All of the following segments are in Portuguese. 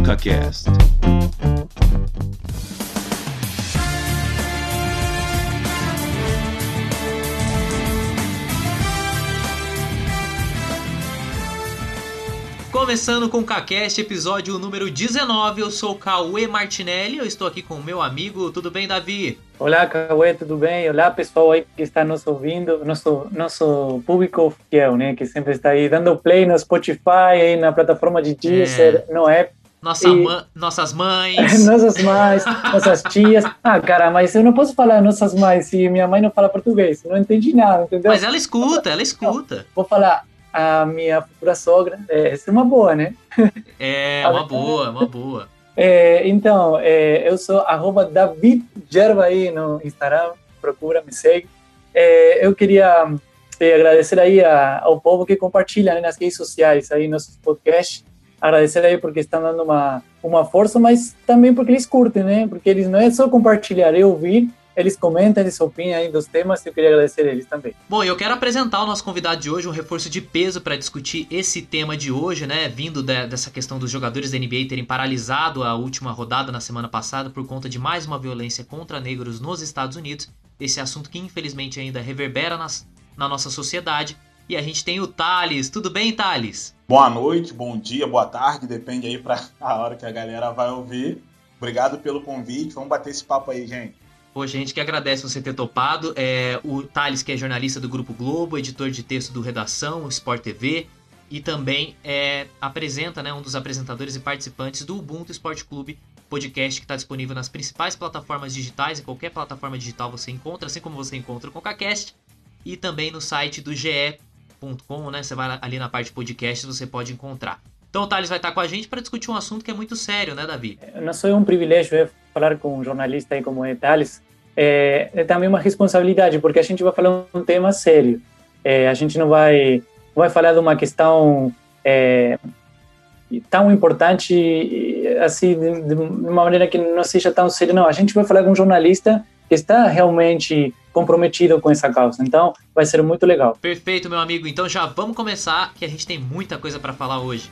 ConcaCast. Começando com o CaCast, episódio número 19. Eu sou o Cauê Martinelli, eu estou aqui com o meu amigo. Tudo bem, Davi? Olá, Cauê, tudo bem? Olá, pessoal aí que está nos ouvindo, nosso, nosso público fiel, né? Que sempre está aí dando play no Spotify, aí na plataforma de Deezer, é. no app. Nossa e... ma nossas mães. nossas mães, nossas tias. Ah, cara, mas eu não posso falar nossas mães se minha mãe não fala português. Não entendi nada, entendeu? Mas ela escuta, ela escuta. Vou falar a minha futura sogra. É, essa é uma boa, né? É, uma boa, uma boa. É, então, é, eu sou arroba David aí no Instagram, procura, me segue. É, eu queria é, agradecer aí a, ao povo que compartilha né, nas redes sociais aí nossos podcasts. Agradecer aí porque estão dando uma, uma força, mas também porque eles curtem, né? Porque eles não é só compartilhar, é ouvir eles comentam, eles opinam aí dos temas, eu queria agradecer eles também. Bom, eu quero apresentar o nosso convidado de hoje, um reforço de peso para discutir esse tema de hoje, né? Vindo de, dessa questão dos jogadores da NBA terem paralisado a última rodada na semana passada por conta de mais uma violência contra negros nos Estados Unidos. Esse assunto que infelizmente ainda reverbera nas, na nossa sociedade. E a gente tem o Thales. Tudo bem, Thales? Boa noite, bom dia, boa tarde, depende aí para a hora que a galera vai ouvir. Obrigado pelo convite, vamos bater esse papo aí, gente. Poxa, a gente que agradece você ter topado. É, o Thales, que é jornalista do Grupo Globo, editor de texto do Redação, Sport TV, e também é, apresenta, né, um dos apresentadores e participantes do Ubuntu Esporte Clube, podcast que está disponível nas principais plataformas digitais, em qualquer plataforma digital você encontra, assim como você encontra o CocaCast, e também no site do ge.com, né, você vai ali na parte podcast, você pode encontrar. Então o Thales vai estar com a gente para discutir um assunto que é muito sério, né, Davi? Não sou um privilégio é falar com um jornalista aí como é Thales, é, é, também uma responsabilidade, porque a gente vai falar um tema sério. É, a gente não vai, vai falar de uma questão é, tão importante, assim, de, de, uma maneira que não seja tão séria, não. A gente vai falar com um jornalista que está realmente comprometido com essa causa. Então, vai ser muito legal. Perfeito, meu amigo. Então já vamos começar, que a gente tem muita coisa para falar hoje.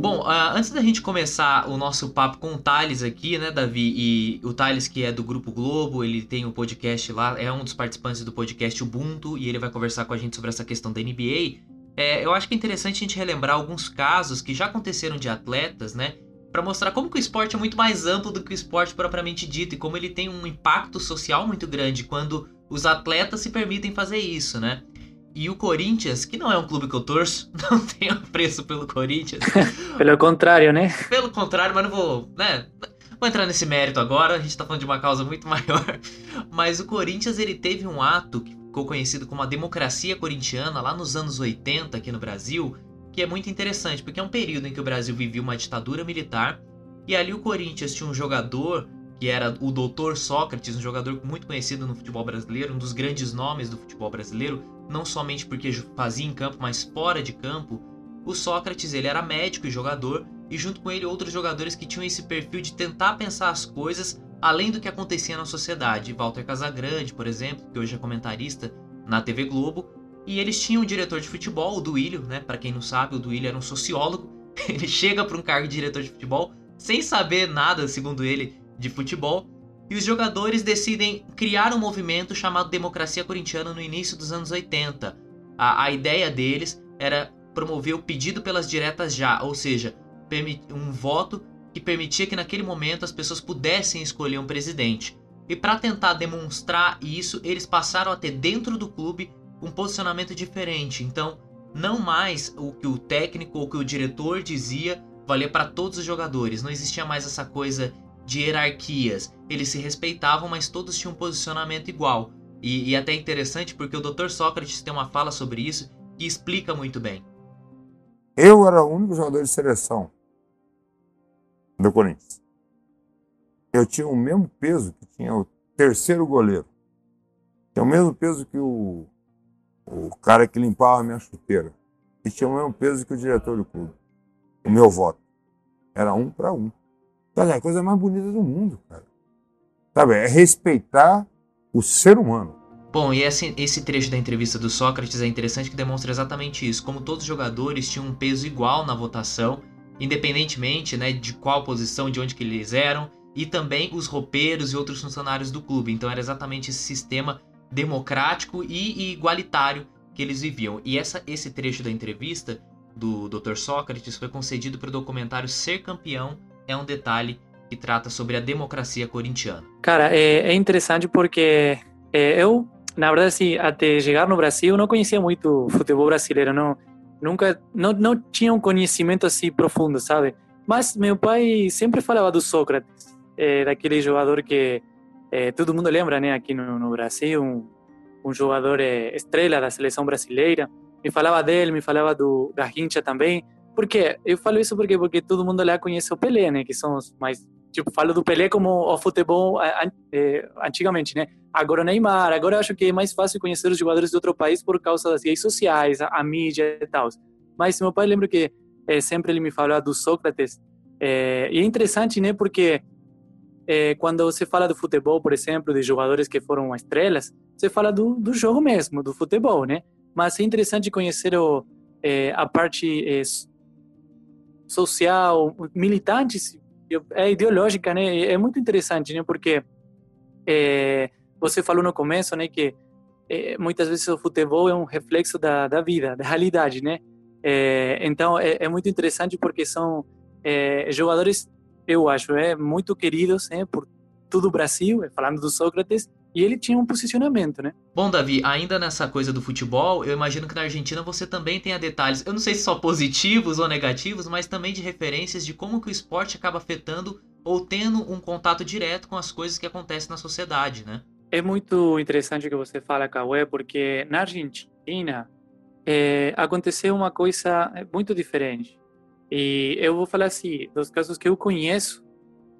Bom, uh, antes da gente começar o nosso papo com o Thales aqui, né, Davi? E o Thales, que é do Grupo Globo, ele tem o um podcast lá, é um dos participantes do podcast Ubuntu, e ele vai conversar com a gente sobre essa questão da NBA. É, eu acho que é interessante a gente relembrar alguns casos que já aconteceram de atletas, né? Para mostrar como que o esporte é muito mais amplo do que o esporte propriamente dito e como ele tem um impacto social muito grande quando os atletas se permitem fazer isso, né? E o Corinthians, que não é um clube que eu torço, não tenho apreço pelo Corinthians. pelo contrário, né? Pelo contrário, mas não vou, né? Vou entrar nesse mérito agora, a gente tá falando de uma causa muito maior. Mas o Corinthians, ele teve um ato que ficou conhecido como a democracia corintiana lá nos anos 80 aqui no Brasil, que é muito interessante, porque é um período em que o Brasil vivia uma ditadura militar, e ali o Corinthians tinha um jogador que era o Doutor Sócrates, um jogador muito conhecido no futebol brasileiro, um dos grandes nomes do futebol brasileiro, não somente porque fazia em campo, mas fora de campo. O Sócrates ele era médico e jogador, e junto com ele outros jogadores que tinham esse perfil de tentar pensar as coisas além do que acontecia na sociedade. Walter Casagrande, por exemplo, que hoje é comentarista na TV Globo, e eles tinham um diretor de futebol, o Duílio, né? Para quem não sabe, o Duílio era um sociólogo. Ele chega para um cargo de diretor de futebol sem saber nada, segundo ele, de futebol, e os jogadores decidem criar um movimento chamado Democracia Corintiana no início dos anos 80. A, a ideia deles era promover o pedido pelas diretas já, ou seja, um voto que permitia que naquele momento as pessoas pudessem escolher um presidente. E para tentar demonstrar isso, eles passaram a ter dentro do clube um posicionamento diferente. Então, não mais o que o técnico ou que o diretor dizia valia para todos os jogadores. Não existia mais essa coisa de hierarquias. Eles se respeitavam, mas todos tinham um posicionamento igual. E, e até interessante porque o Dr. Sócrates tem uma fala sobre isso que explica muito bem. Eu era o único jogador de seleção do Corinthians. Eu tinha o mesmo peso que tinha o terceiro goleiro. Tinha o mesmo peso que o, o cara que limpava a minha chuteira. E tinha o mesmo peso que o diretor do clube. O meu voto. Era um para um. Sabe, é a coisa mais bonita do mundo, cara. Sabe, é respeitar o ser humano. Bom, e esse, esse trecho da entrevista do Sócrates é interessante que demonstra exatamente isso, como todos os jogadores tinham um peso igual na votação, independentemente né, de qual posição, de onde que eles eram, e também os roupeiros e outros funcionários do clube. Então era exatamente esse sistema democrático e, igualitário que eles viviam. E essa, esse trecho da entrevista do Dr. Sócrates foi concedido para o documentário Ser Campeão é um detalhe que trata sobre a democracia corintiana. Cara, é, é interessante porque é, eu, na verdade, assim, até chegar no Brasil, não conhecia muito futebol brasileiro, não, nunca, não, não tinha um conhecimento assim profundo, sabe? Mas meu pai sempre falava do Sócrates, é, daquele jogador que é, todo mundo lembra, né, aqui no, no Brasil, um, um jogador é, estrela da seleção brasileira. Me falava dele, me falava do Garrincha também. Por quê? Eu falo isso porque porque todo mundo lá conhece o Pelé, né, que são os mais tipo, falo do Pelé como o futebol é, antigamente, né? Agora o Neymar, agora eu acho que é mais fácil conhecer os jogadores de outro país por causa das redes sociais, a, a mídia e tal. Mas meu pai lembra que sempre ele me falava do Sócrates. E é interessante, né? Porque é, quando você fala do futebol, por exemplo, de jogadores que foram estrelas, você fala do, do jogo mesmo, do futebol, né? Mas é interessante conhecer o, é, a parte é, social, militante, é ideológica, né? É muito interessante, né? Porque você falou no começo, né, que muitas vezes o futebol é um reflexo da, da vida, da realidade, né? Então é, muito interessante porque são jogadores eu acho, é muito queridos né, por todo o Brasil, é, falando do Sócrates, e ele tinha um posicionamento, né? Bom, Davi, ainda nessa coisa do futebol, eu imagino que na Argentina você também tenha detalhes, eu não sei se só positivos ou negativos, mas também de referências de como que o esporte acaba afetando ou tendo um contato direto com as coisas que acontecem na sociedade, né? É muito interessante o que você fala, Cauê, porque na Argentina é, aconteceu uma coisa muito diferente. E eu vou falar assim, dos casos que eu conheço,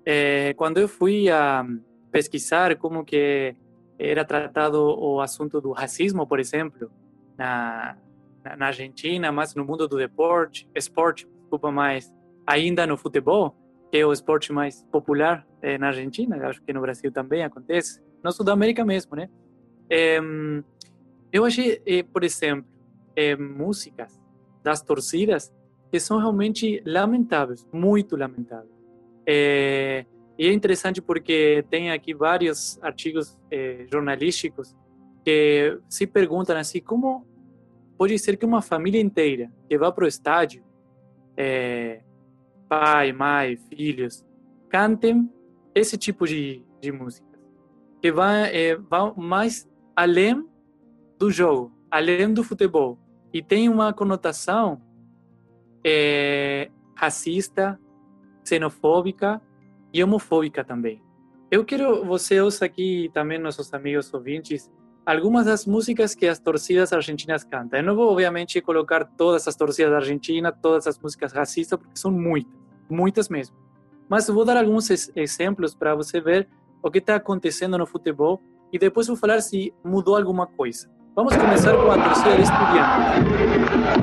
é, quando eu fui a pesquisar como que era tratado o assunto do racismo, por exemplo, na, na Argentina, mas no mundo do deporte, esporte, desculpa mais, ainda no futebol, que é o esporte mais popular é, na Argentina, acho que no Brasil também acontece, na Sudamérica mesmo, né? É, eu achei, é, por exemplo, músicas das torcidas que são realmente lamentáveis, muito lamentáveis. É, e é interessante porque tem aqui vários artigos é, jornalísticos que se perguntam assim, como pode ser que uma família inteira que vá para o estádio, é, pai, mãe, filhos, cantem esse tipo de, de música, que vão, é, vão mais além do jogo, além do futebol, e tem uma conotação é, racista, xenofóbica e homofóbica também. Eu quero você ouça aqui também nossos amigos ouvintes algumas das músicas que as torcidas argentinas cantam. Eu não vou obviamente colocar todas as torcidas da Argentina, todas as músicas racistas, porque são muitas, muitas mesmo. Mas vou dar alguns exemplos para você ver o que está acontecendo no futebol e depois vou falar se mudou alguma coisa. Vamos começar com a torcida de estudiantes.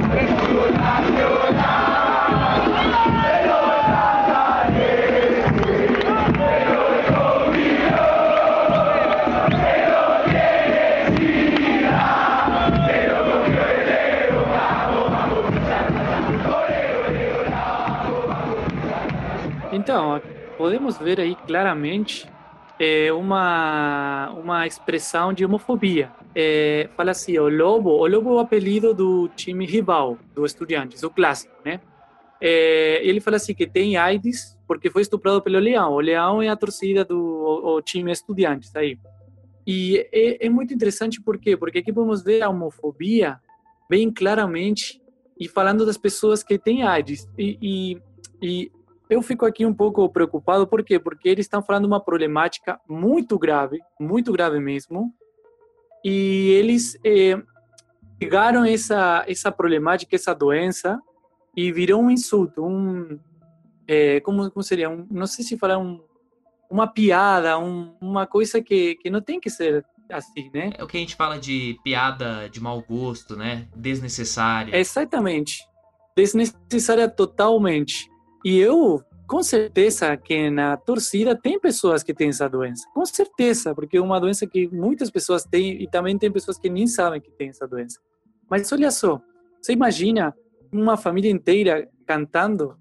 Então, podemos ver aí claramente é, uma, uma expressão de homofobia. É, fala assim, o Lobo, o Lobo é o apelido do time rival, do Estudiantes, o clássico, né? É, ele fala assim que tem AIDS porque foi estuprado pelo Leão. O Leão é a torcida do o, o time Estudiantes aí. E é, é, muito interessante por quê? Porque aqui podemos ver a homofobia bem claramente e falando das pessoas que têm AIDS. E, e, e eu fico aqui um pouco preocupado, por quê? Porque eles estão falando uma problemática muito grave, muito grave mesmo, e eles é, pegaram essa, essa problemática, essa doença, e virou um insulto, um, é, como, como seria, um, não sei se falar um, uma piada, um, uma coisa que, que não tem que ser assim, né? É o que a gente fala de piada de mau gosto, né? Desnecessária. Exatamente. Desnecessária totalmente. E eu com certeza que na torcida tem pessoas que têm essa doença. Com certeza, porque é uma doença que muitas pessoas têm e também tem pessoas que nem sabem que têm essa doença. Mas olha só, você imagina uma família inteira cantando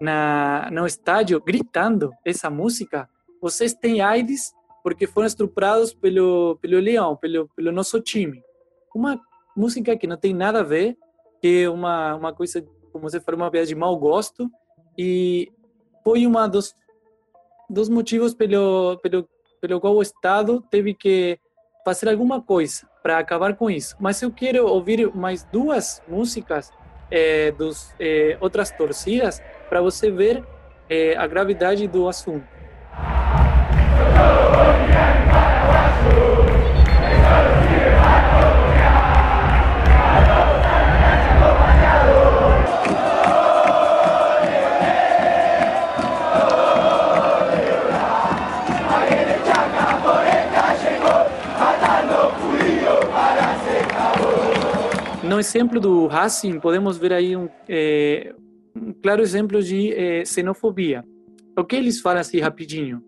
na, no estádio, gritando essa música? Vocês têm AIDS porque foram estuprados pelo, pelo leão, pelo, pelo nosso time. Uma música que não tem nada a ver, que é uma, uma coisa, como você falou, uma piada de mau gosto, e foi uma dos, dos motivos pelo, pelo, pelo qual o Estado teve que fazer alguma coisa para acabar com isso. Mas eu quero ouvir mais duas músicas é, dos é, outras torcidas para você ver é, a gravidade do assunto. Exemplo do Racing, podemos ver aí um, é, um claro exemplo de é, xenofobia. O que eles falam assim rapidinho?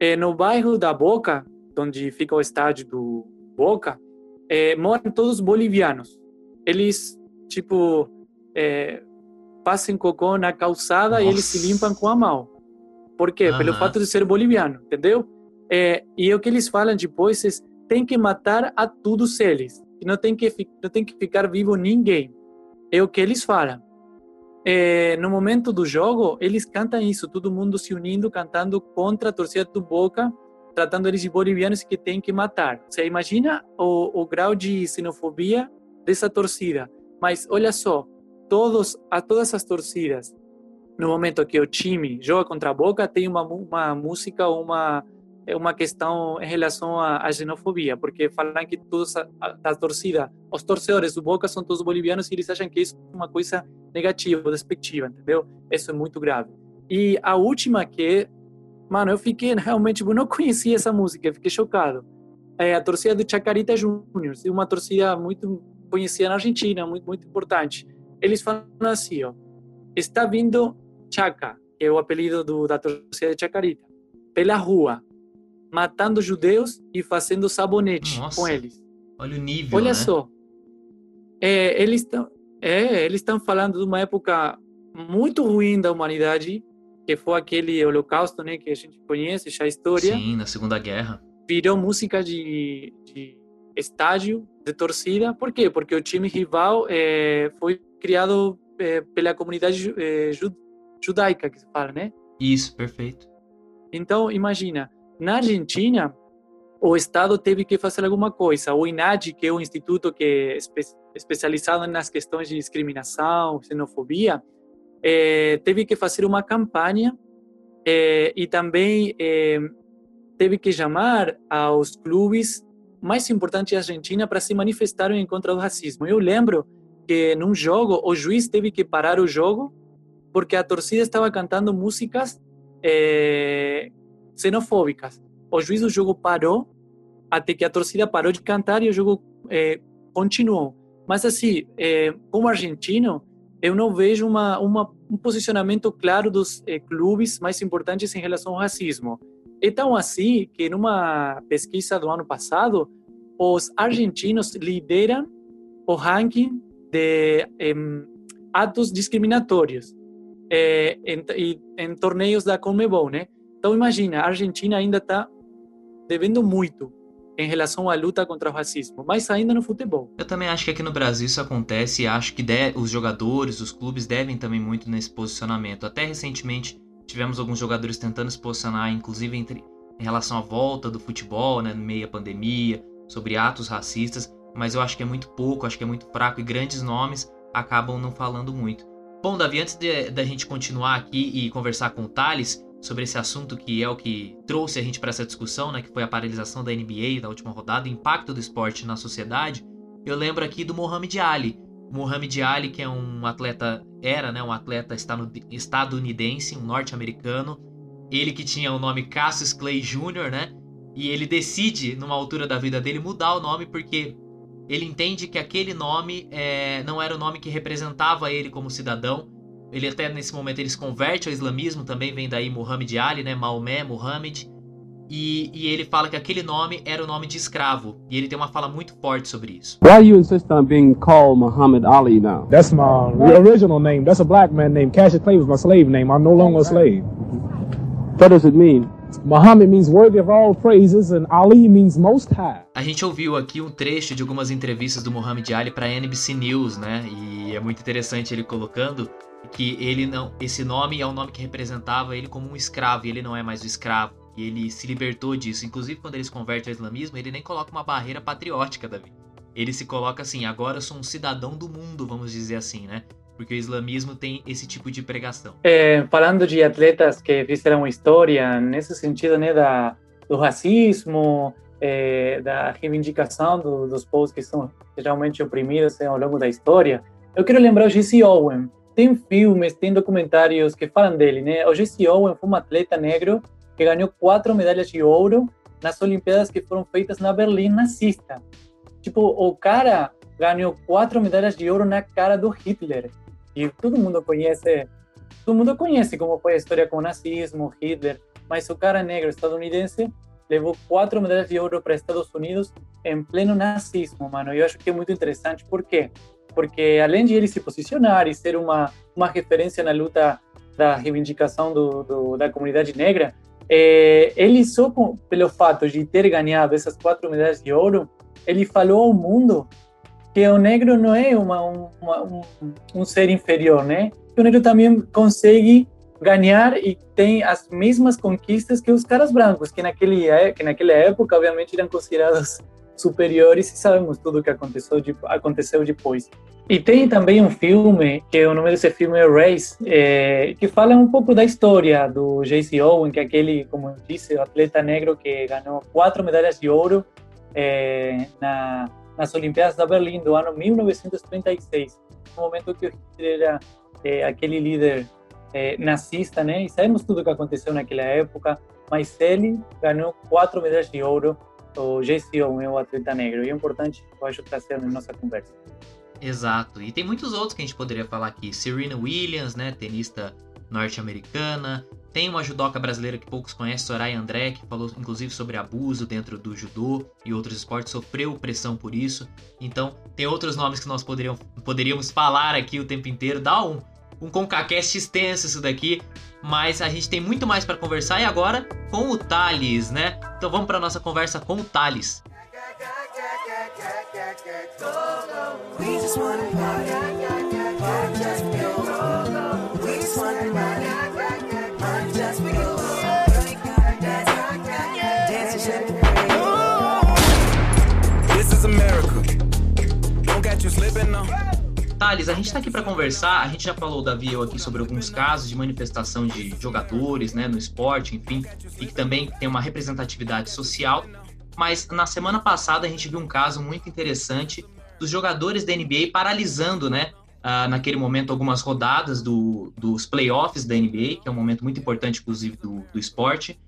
É, no bairro da Boca, onde fica o estádio do Boca, é, moram todos bolivianos. Eles, tipo, é, passam cocô na calçada Nossa. e eles se limpam com a mão. Por quê? Uhum. Pelo fato de ser boliviano, entendeu? É, e o que eles falam depois é tem que matar a todos eles. E não tem que, não tem que ficar vivo ninguém. É o que eles falam. É, no momento do jogo, eles cantam isso, todo mundo se unindo, cantando contra a torcida do Boca, tratando eles de bolivianos que tem que matar. Você imagina o, o grau de xenofobia dessa torcida. Mas olha só, todos, a todas as torcidas, no momento que o time joga contra a Boca, tem uma, uma música, uma é uma questão em relação à, à xenofobia, porque falam que todos a, a, torcida, os torcedores do Boca são todos bolivianos e eles acham que isso é uma coisa negativa, despectiva, entendeu? Isso é muito grave. E a última que, mano, eu fiquei realmente, eu não conhecia essa música, fiquei chocado. É a torcida do Chacarita Juniors, uma torcida muito conhecida na Argentina, muito muito importante. Eles falam assim, ó, está vindo Chaca, que é o apelido do, da torcida de Chacarita, pela rua matando judeus e fazendo sabonete Nossa, com eles. Olha o nível. Olha né? só. É, eles estão é, eles estão falando de uma época muito ruim da humanidade, que foi aquele holocausto, né, que a gente conhece já a história. Sim, na Segunda Guerra. Virou música de, de estádio, de torcida. Por quê? Porque o time rival é, foi criado é, pela comunidade é, judaica, que se fala, né? Isso, perfeito. Então, imagina, na Argentina, o Estado teve que fazer alguma coisa. O INADI, que é o instituto que é espe especializado nas questões de discriminação, xenofobia, eh, teve que fazer uma campanha eh, e também eh, teve que chamar aos clubes mais importantes da Argentina para se manifestarem contra o racismo. Eu lembro que num jogo o juiz teve que parar o jogo porque a torcida estava cantando músicas xenofóbicas. O juiz do jogo parou até que a torcida parou de cantar e o jogo é, continuou. Mas assim, é, como argentino, eu não vejo uma, uma, um posicionamento claro dos é, clubes mais importantes em relação ao racismo. É tão assim que numa pesquisa do ano passado, os argentinos lideram o ranking de atos discriminatórios em, em torneios da Conmebol, né? Então imagina, a Argentina ainda está devendo muito em relação à luta contra o racismo, mas ainda no futebol. Eu também acho que aqui no Brasil isso acontece e acho que os jogadores, os clubes devem também muito nesse posicionamento. Até recentemente tivemos alguns jogadores tentando se posicionar, inclusive entre, em relação à volta do futebol, né, no meio da pandemia, sobre atos racistas, mas eu acho que é muito pouco, acho que é muito fraco e grandes nomes acabam não falando muito. Bom, Davi, antes da gente continuar aqui e conversar com o Thales, sobre esse assunto que é o que trouxe a gente para essa discussão, né, que foi a paralisação da NBA da última rodada, o impacto do esporte na sociedade, eu lembro aqui do Mohamed Ali. Mohamed Ali, que é um atleta, era né, um atleta estadunidense, um norte-americano, ele que tinha o nome Cassius Clay Jr., né? E ele decide, numa altura da vida dele, mudar o nome porque ele entende que aquele nome é, não era o nome que representava ele como cidadão, ele até nesse momento ele se converte ao islamismo, também vem daí Muhammad Ali, né? Maomé, Muhammad. E, e, ele fala que aquele nome era o nome de escravo. E ele tem uma fala muito forte sobre isso. Why you insist on being called Muhammad Ali now? That's my original name. That's a black man name. Cassius Clay was my slave name. I'm no longer a slave. What does it mean? Muhammad means worthy of all praises and Ali means most high. A gente ouviu aqui um trecho de algumas entrevistas do Muhammad Ali para NBC News, né? E é muito interessante ele colocando que ele não, esse nome é um nome que representava ele como um escravo, e ele não é mais o escravo. E ele se libertou disso. Inclusive, quando ele se converte ao islamismo, ele nem coloca uma barreira patriótica, Davi. Ele se coloca assim, agora eu sou um cidadão do mundo, vamos dizer assim, né? Porque o islamismo tem esse tipo de pregação. É, falando de atletas que fizeram história, nesse sentido, né, da, do racismo, é, da reivindicação do, dos povos que são geralmente oprimidos ao longo da história, eu quero lembrar o Jesse Owen. Tem filmes, tem documentários que falam dele, né? O Jesse Owen foi um atleta negro que ganhou quatro medalhas de ouro nas Olimpíadas que foram feitas na Berlim nazista. Tipo, o cara ganhou quatro medalhas de ouro na cara do Hitler. E todo mundo conhece, todo mundo conhece como foi a história com o nazismo, Hitler, mas o cara negro estadunidense levou quatro medalhas de ouro para Estados Unidos em pleno nazismo, mano. Eu acho que é muito interessante. Por quê? Porque além de ele se posicionar e ser uma uma referência na luta da reivindicação do, do da comunidade negra, é, ele só com, pelo fato de ter ganhado essas quatro medalhas de ouro, ele falou ao mundo que o negro não é uma, uma, um, um ser inferior, né? Que o negro também consegue ganhar e tem as mesmas conquistas que os caras brancos, que naquele que naquela época obviamente eram considerados superiores e sabemos tudo o que aconteceu aconteceu depois. E tem também um filme, que o nome desse filme é Race, é, que fala um pouco da história do J.C. Owen, que é aquele, como eu disse, o atleta negro que ganhou quatro medalhas de ouro é, na, nas Olimpíadas da Berlim do ano 1936, no momento que o Hitler era é, aquele líder é, nazista, né? E sabemos tudo o que aconteceu naquela época, mas ele ganhou quatro medalhas de ouro, o J.C. Owen, o atleta negro, e é importante, eu acho, trazer na nossa conversa. Exato. E tem muitos outros que a gente poderia falar aqui. Serena Williams, né, tenista norte-americana. Tem uma judoca brasileira que poucos conhecem, Soraya André, que falou inclusive sobre abuso dentro do judô e outros esportes, sofreu pressão por isso. Então, tem outros nomes que nós poderíamos, poderíamos falar aqui o tempo inteiro. Dá um, um ConcaCast extenso isso daqui, mas a gente tem muito mais para conversar e agora com o Thales, né? Então vamos para nossa conversa com o Thales. Thales, a gente está aqui para conversar. A gente já falou, Davi, eu aqui sobre alguns casos de manifestação de jogadores né, no esporte, enfim, e que também tem uma representatividade social. Mas na semana passada a gente viu um caso muito interessante dos jogadores da NBA paralisando, né? Uh, naquele momento, algumas rodadas do, dos playoffs da NBA, que é um momento muito importante, inclusive, do, do esporte.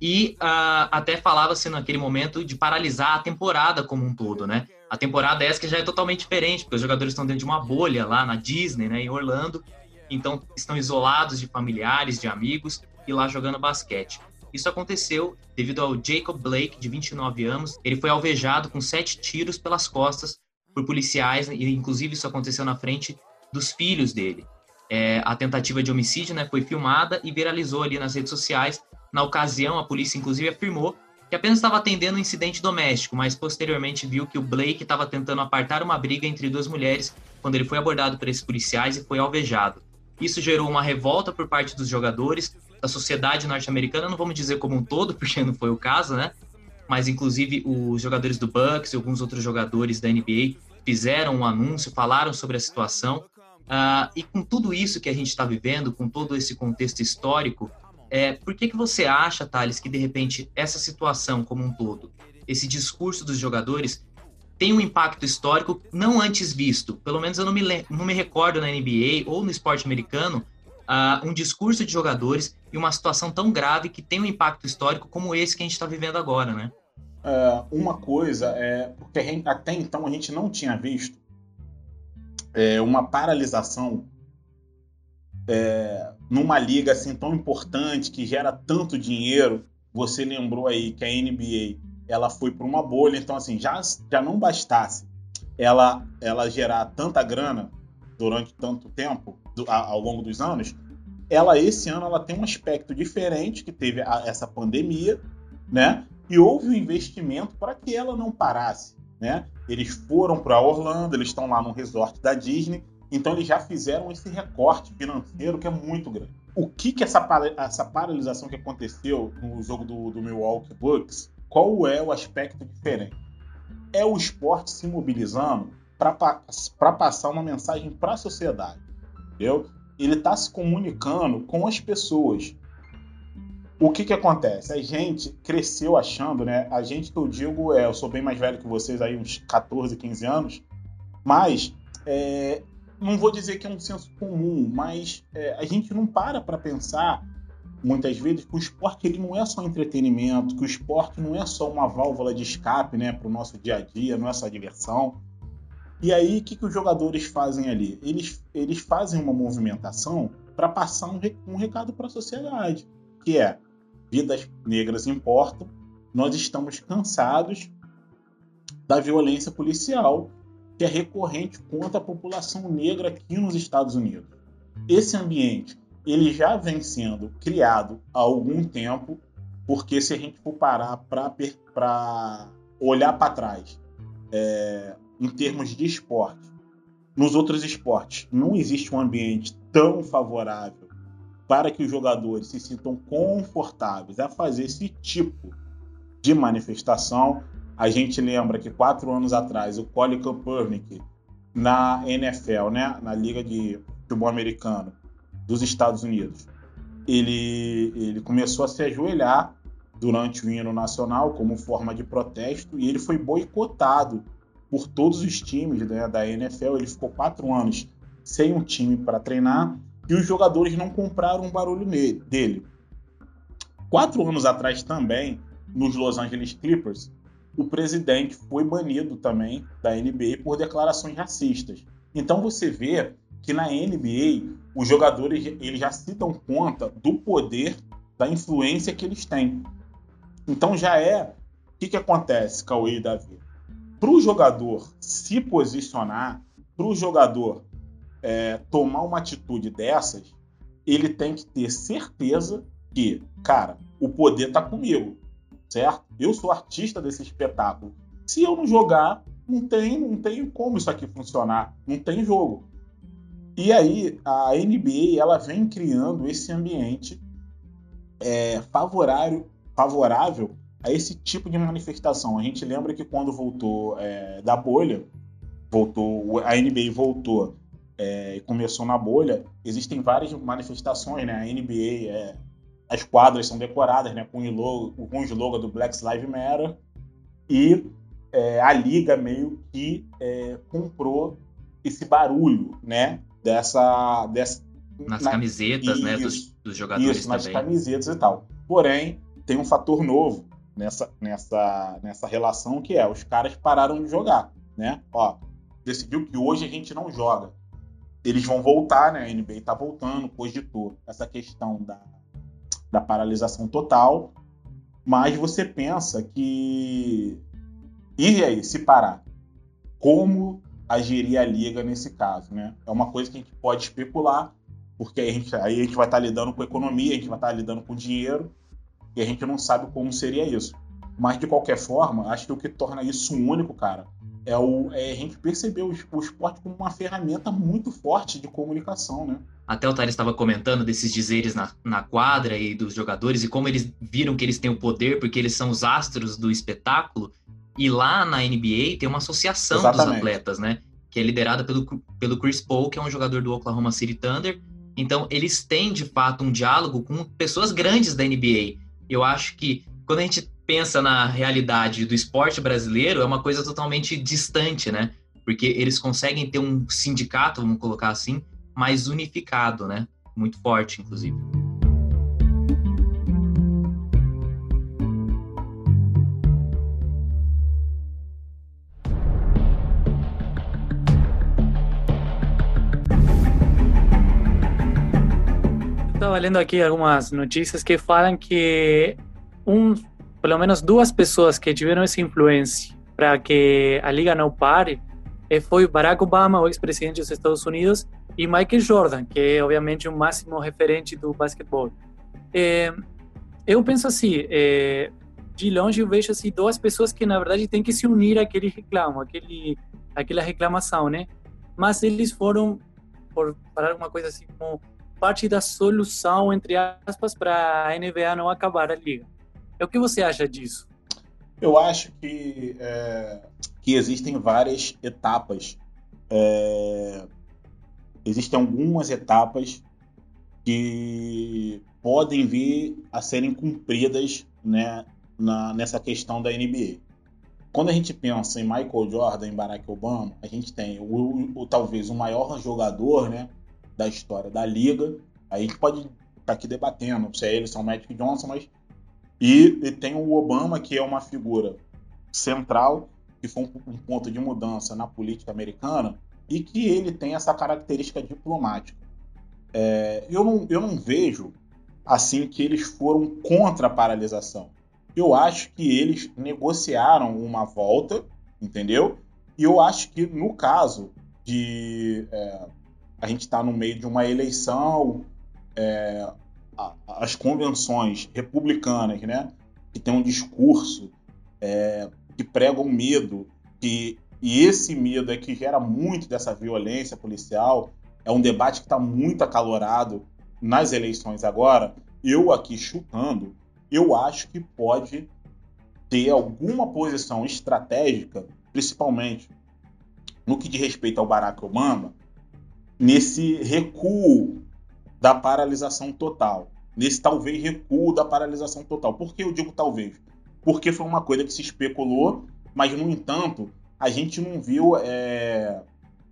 E uh, até falava-se naquele momento de paralisar a temporada como um todo, né? A temporada essa que já é totalmente diferente, porque os jogadores estão dentro de uma bolha lá na Disney, né, em Orlando, então estão isolados de familiares, de amigos e lá jogando basquete. Isso aconteceu devido ao Jacob Blake, de 29 anos. Ele foi alvejado com sete tiros pelas costas por policiais, e inclusive isso aconteceu na frente dos filhos dele. É, a tentativa de homicídio né, foi filmada e viralizou ali nas redes sociais. Na ocasião, a polícia inclusive afirmou que apenas estava atendendo um incidente doméstico, mas posteriormente viu que o Blake estava tentando apartar uma briga entre duas mulheres quando ele foi abordado por esses policiais e foi alvejado. Isso gerou uma revolta por parte dos jogadores, da sociedade norte-americana, não vamos dizer como um todo, porque não foi o caso, né? Mas inclusive os jogadores do Bucks e alguns outros jogadores da NBA fizeram um anúncio, falaram sobre a situação. Uh, e com tudo isso que a gente está vivendo, com todo esse contexto histórico, é, por que, que você acha, Thales, que de repente essa situação como um todo, esse discurso dos jogadores, tem um impacto histórico não antes visto? Pelo menos eu não me, não me recordo na NBA ou no esporte americano uh, um discurso de jogadores e uma situação tão grave que tem um impacto histórico como esse que a gente está vivendo agora, né? Uh, uma coisa é porque até então a gente não tinha visto é, uma paralisação é, numa liga assim tão importante que gera tanto dinheiro. Você lembrou aí que a NBA ela foi para uma bolha, então assim já já não bastasse ela ela gerar tanta grana durante tanto tempo do, a, ao longo dos anos, ela esse ano ela tem um aspecto diferente que teve a, essa pandemia, né? E houve um investimento para que ela não parasse, né? Eles foram para Orlando, eles estão lá no resort da Disney, então eles já fizeram esse recorte financeiro que é muito grande. O que que essa, essa paralisação que aconteceu no jogo do, do Milwaukee Bucks, qual é o aspecto diferente? É o esporte se mobilizando para passar uma mensagem para a sociedade, entendeu? Ele está se comunicando com as pessoas. O que que acontece? A gente cresceu achando, né? A gente que eu digo é, eu sou bem mais velho que vocês aí, uns 14, 15 anos, mas é, não vou dizer que é um senso comum, mas é, a gente não para para pensar muitas vezes que o esporte ele não é só entretenimento, que o esporte não é só uma válvula de escape né, para o nosso dia a dia, não é só diversão. E aí, o que, que os jogadores fazem ali? Eles, eles fazem uma movimentação para passar um, um recado para a sociedade, que é vidas negras importam, nós estamos cansados da violência policial que é recorrente contra a população negra aqui nos Estados Unidos. Esse ambiente ele já vem sendo criado há algum tempo, porque se a gente for parar para olhar para trás, é, em termos de esporte, nos outros esportes não existe um ambiente tão favorável para que os jogadores se sintam confortáveis a fazer esse tipo de manifestação. A gente lembra que quatro anos atrás o Colin Kaepernick na NFL, né, na Liga de Futebol Americano dos Estados Unidos, ele, ele começou a se ajoelhar durante o hino nacional como forma de protesto e ele foi boicotado por todos os times né, da NFL. Ele ficou quatro anos sem um time para treinar e os jogadores não compraram um barulho nele, dele. Quatro anos atrás também, nos Los Angeles Clippers, o presidente foi banido também da NBA por declarações racistas. Então você vê que na NBA os jogadores eles já se dão conta do poder, da influência que eles têm. Então já é. O que, que acontece, Cauê e Davi? Para o jogador se posicionar, para o jogador é, tomar uma atitude dessas, ele tem que ter certeza que, cara, o poder está comigo, certo? Eu sou artista desse espetáculo. Se eu não jogar, não tem, não tem como isso aqui funcionar, não tem jogo. E aí a NBA ela vem criando esse ambiente é, favorável, favorável a esse tipo de manifestação. A gente lembra que quando voltou é, da bolha, voltou a NBA voltou é, e começou na bolha, existem várias manifestações, né? A NBA, é, as quadras são decoradas, né? Com o logo, com o slogan do Black Lives Matter e é, a liga meio que é, comprou esse barulho, né? dessa. dessa nas na, camisetas, isso, né? Dos, dos jogadores isso, também. nas camisetas e tal. Porém, tem um fator novo nessa, nessa, nessa relação que é os caras pararam de jogar, né? Ó, decidiu que hoje a gente não joga. Eles vão voltar, né? A NBA tá voltando, cogitou essa questão da, da paralisação total. Mas você pensa que. E aí, se parar? Como agiria a liga nesse caso, né? É uma coisa que a gente pode especular, porque aí a gente, aí a gente vai estar lidando com economia, a gente vai estar lidando com dinheiro, e a gente não sabe como seria isso. Mas, de qualquer forma, acho que o que torna isso único, cara, é, o, é a gente perceber o, o esporte como uma ferramenta muito forte de comunicação, né? Até o Thales estava comentando desses dizeres na, na quadra e dos jogadores e como eles viram que eles têm o poder porque eles são os astros do espetáculo. E lá na NBA tem uma associação Exatamente. dos atletas, né? Que é liderada pelo, pelo Chris Paul, que é um jogador do Oklahoma City Thunder. Então, eles têm, de fato, um diálogo com pessoas grandes da NBA. Eu acho que quando a gente pensa na realidade do esporte brasileiro, é uma coisa totalmente distante, né? Porque eles conseguem ter um sindicato, vamos colocar assim, mais unificado, né? Muito forte, inclusive. estava lendo aqui algumas notícias que falam que um, pelo menos duas pessoas que tiveram essa influência para que a liga não pare eh, foi Barack Obama, o ex-presidente dos Estados Unidos, e Michael Jordan, que é obviamente o máximo referente do basquetebol. É, eu penso assim, é, de longe eu vejo assim duas pessoas que na verdade têm que se unir àquele reclamo, àquele, àquela reclamação, né? Mas eles foram, por falar uma coisa assim, como parte da solução, entre aspas, para a NBA não acabar a liga. É o que você acha disso? Eu acho que, é, que existem várias etapas. É, existem algumas etapas que podem vir a serem cumpridas né, na, nessa questão da NBA. Quando a gente pensa em Michael Jordan, em Barack Obama, a gente tem o, o, talvez o maior jogador né, da história da liga. Aí a gente pode estar tá aqui debatendo se é ele, se é o Magic Johnson, mas e, e tem o Obama, que é uma figura central, que foi um, um ponto de mudança na política americana, e que ele tem essa característica diplomática. É, eu, não, eu não vejo assim que eles foram contra a paralisação. Eu acho que eles negociaram uma volta, entendeu? E eu acho que no caso de é, a gente estar tá no meio de uma eleição, é, as convenções republicanas, né, que tem um discurso é, que pregam medo, que, e esse medo é que gera muito dessa violência policial, é um debate que está muito acalorado nas eleições agora. Eu aqui chutando, eu acho que pode ter alguma posição estratégica, principalmente no que diz respeito ao Barack Obama, nesse recuo da paralisação total. Nesse talvez recuo da paralisação total. Por que eu digo talvez? Porque foi uma coisa que se especulou, mas no entanto, a gente não viu é,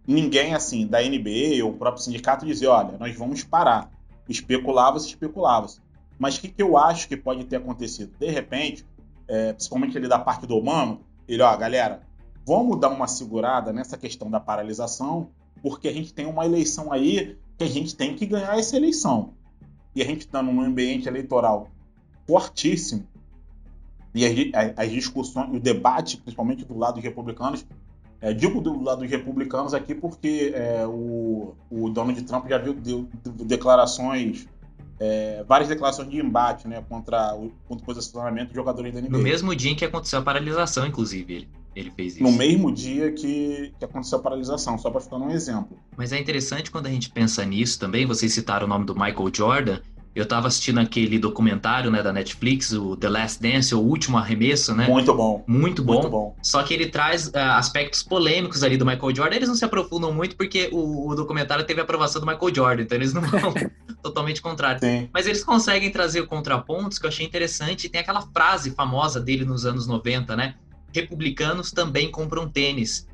ninguém assim da NBA ou o próprio sindicato dizer: olha, nós vamos parar. Especulava-se, especulava-se. Mas o que, que eu acho que pode ter acontecido? De repente, é, principalmente ali da parte do Obama, ele, ó, galera, vamos dar uma segurada nessa questão da paralisação, porque a gente tem uma eleição aí que a gente tem que ganhar essa eleição. E a gente está num ambiente eleitoral fortíssimo. E as, as discussões, o debate, principalmente do lado dos republicanos, é, digo do lado dos republicanos aqui porque é, o, o Donald Trump já viu deu, deu declarações, é, várias declarações de embate né, contra, o, contra o posicionamento de jogadores da NBA. No mesmo dia em que aconteceu a paralisação, inclusive. Ele. Fez isso. No mesmo dia que, que aconteceu a paralisação, só para ficar um exemplo. Mas é interessante quando a gente pensa nisso também. Vocês citaram o nome do Michael Jordan. Eu tava assistindo aquele documentário né, da Netflix, o The Last Dance, o último arremesso, né? Muito bom. Muito bom. Muito bom. Só que ele traz uh, aspectos polêmicos ali do Michael Jordan. Eles não se aprofundam muito porque o, o documentário teve a aprovação do Michael Jordan, então eles não vão totalmente contrário. Sim. Mas eles conseguem trazer contrapontos que eu achei interessante. Tem aquela frase famosa dele nos anos 90, né? Republicanos também compram tênis,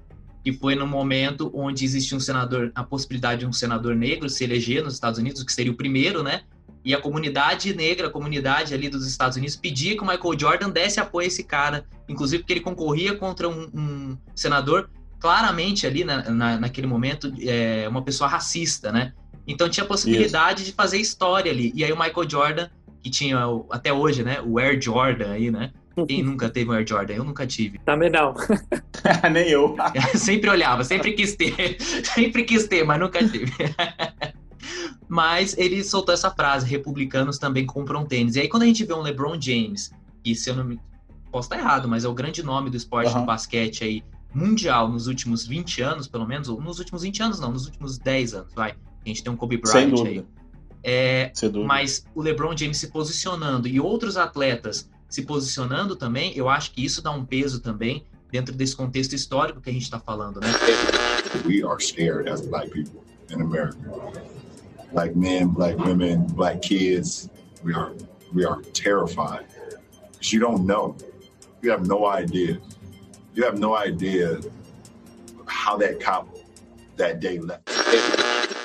que foi no momento onde existe um senador, a possibilidade de um senador negro se eleger nos Estados Unidos, que seria o primeiro, né? E a comunidade negra, a comunidade ali dos Estados Unidos, pedia que o Michael Jordan desse apoio a esse cara, inclusive porque ele concorria contra um, um senador claramente ali na, na, naquele momento é, uma pessoa racista, né? Então tinha a possibilidade Isso. de fazer história ali. E aí o Michael Jordan, que tinha até hoje, né, o Air Jordan aí, né? Quem nunca teve um Air Jordan? Eu nunca tive. Também não. Nem eu. sempre olhava, sempre quis ter. Sempre quis ter, mas nunca tive. mas ele soltou essa frase: republicanos também compram tênis. E aí, quando a gente vê um LeBron James, que se eu não me. Posso estar errado, mas é o grande nome do esporte uhum. do basquete aí, mundial, nos últimos 20 anos, pelo menos, ou nos últimos 20 anos, não, nos últimos 10 anos, vai. A gente tem um Kobe Bryant aí. É, mas o LeBron James se posicionando e outros atletas se posicionando também, eu acho que isso dá um peso também dentro desse contexto histórico que a gente está falando, né? We are scared as black people in America. Black men, black women, black kids, we are we are terrified. Because you don't know. You have no idea. You have no idea how that cop that day left.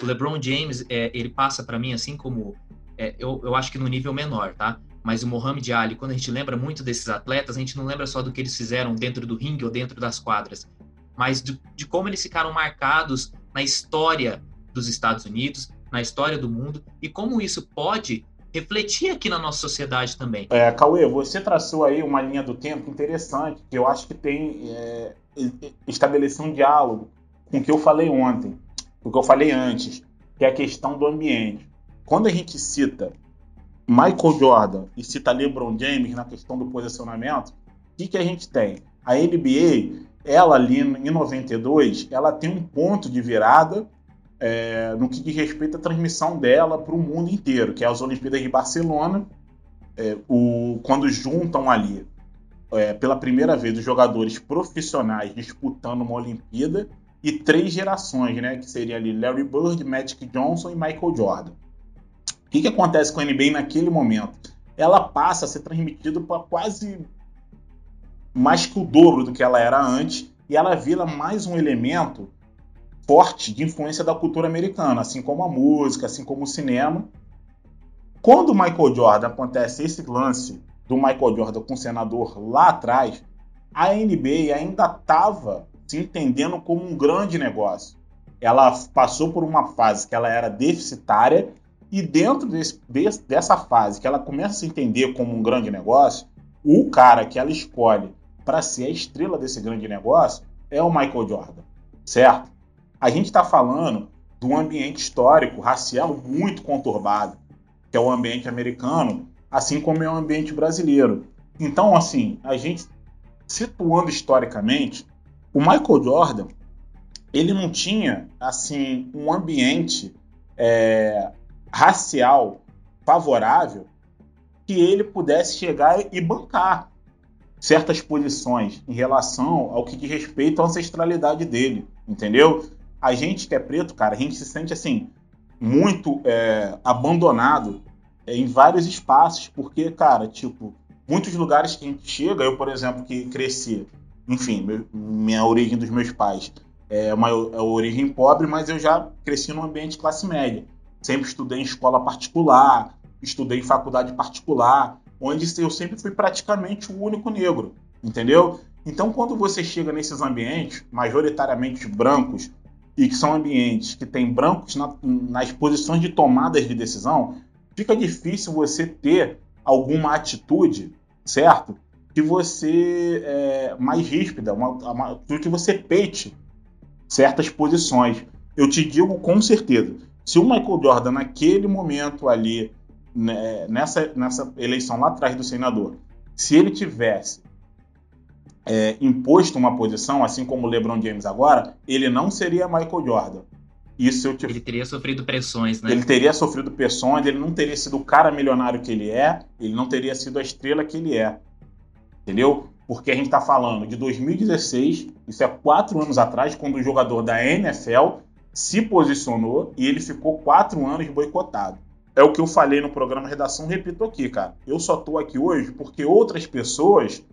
O LeBron James, é, ele passa para mim assim como é, eu, eu acho que no nível menor, tá? Mas o Mohamed Ali, quando a gente lembra muito desses atletas, a gente não lembra só do que eles fizeram dentro do ringue ou dentro das quadras, mas de, de como eles ficaram marcados na história dos Estados Unidos, na história do mundo e como isso pode refletir aqui na nossa sociedade também. É, Cauê, você traçou aí uma linha do tempo interessante, que eu acho que tem é, estabelecer um diálogo com o que eu falei ontem, o que eu falei antes, que é a questão do ambiente. Quando a gente cita Michael Jordan e cita LeBron James na questão do posicionamento, o que, que a gente tem? A NBA, ela ali em 92, ela tem um ponto de virada é, no que diz respeito à transmissão dela para o mundo inteiro, que é as Olimpíadas de Barcelona, é, o, quando juntam ali é, pela primeira vez os jogadores profissionais disputando uma Olimpíada e três gerações, né, que seria ali Larry Bird, Magic Johnson e Michael Jordan. Que, que acontece com a NBA naquele momento? Ela passa a ser transmitida para quase mais que o dobro do que ela era antes e ela vira mais um elemento forte de influência da cultura americana, assim como a música, assim como o cinema. Quando o Michael Jordan acontece esse lance do Michael Jordan com o senador lá atrás, a NBA ainda estava se entendendo como um grande negócio. Ela passou por uma fase que ela era deficitária e dentro desse, desse, dessa fase que ela começa a se entender como um grande negócio, o cara que ela escolhe para ser a estrela desse grande negócio é o Michael Jordan, certo? A gente está falando de um ambiente histórico, racial muito conturbado, que é o ambiente americano, assim como é o ambiente brasileiro. Então, assim, a gente situando historicamente, o Michael Jordan, ele não tinha, assim, um ambiente é, racial favorável que ele pudesse chegar e bancar certas posições em relação ao que diz respeito à ancestralidade dele, entendeu? a gente que é preto, cara, a gente se sente assim muito é, abandonado é, em vários espaços, porque, cara, tipo, muitos lugares que a gente chega, eu, por exemplo, que cresci, enfim, meu, minha origem dos meus pais é uma, é uma origem pobre, mas eu já cresci num ambiente classe média. Sempre estudei em escola particular, estudei em faculdade particular, onde eu sempre fui praticamente o único negro, entendeu? Então, quando você chega nesses ambientes, majoritariamente brancos, e que são ambientes que têm brancos na, nas posições de tomadas de decisão, fica difícil você ter alguma atitude, certo? Que você é mais ríspida, uma, uma, que você peite certas posições. Eu te digo com certeza, se o Michael Jordan naquele momento ali, né, nessa, nessa eleição lá atrás do senador, se ele tivesse é, imposto uma posição, assim como o LeBron James agora, ele não seria Michael Jordan. Isso eu te... Ele teria sofrido pressões, né? Ele teria sofrido pressões, ele não teria sido o cara milionário que ele é, ele não teria sido a estrela que ele é. Entendeu? Porque a gente está falando de 2016, isso é quatro anos atrás, quando o jogador da NFL se posicionou e ele ficou quatro anos boicotado. É o que eu falei no programa Redação, repito aqui, cara. Eu só tô aqui hoje porque outras pessoas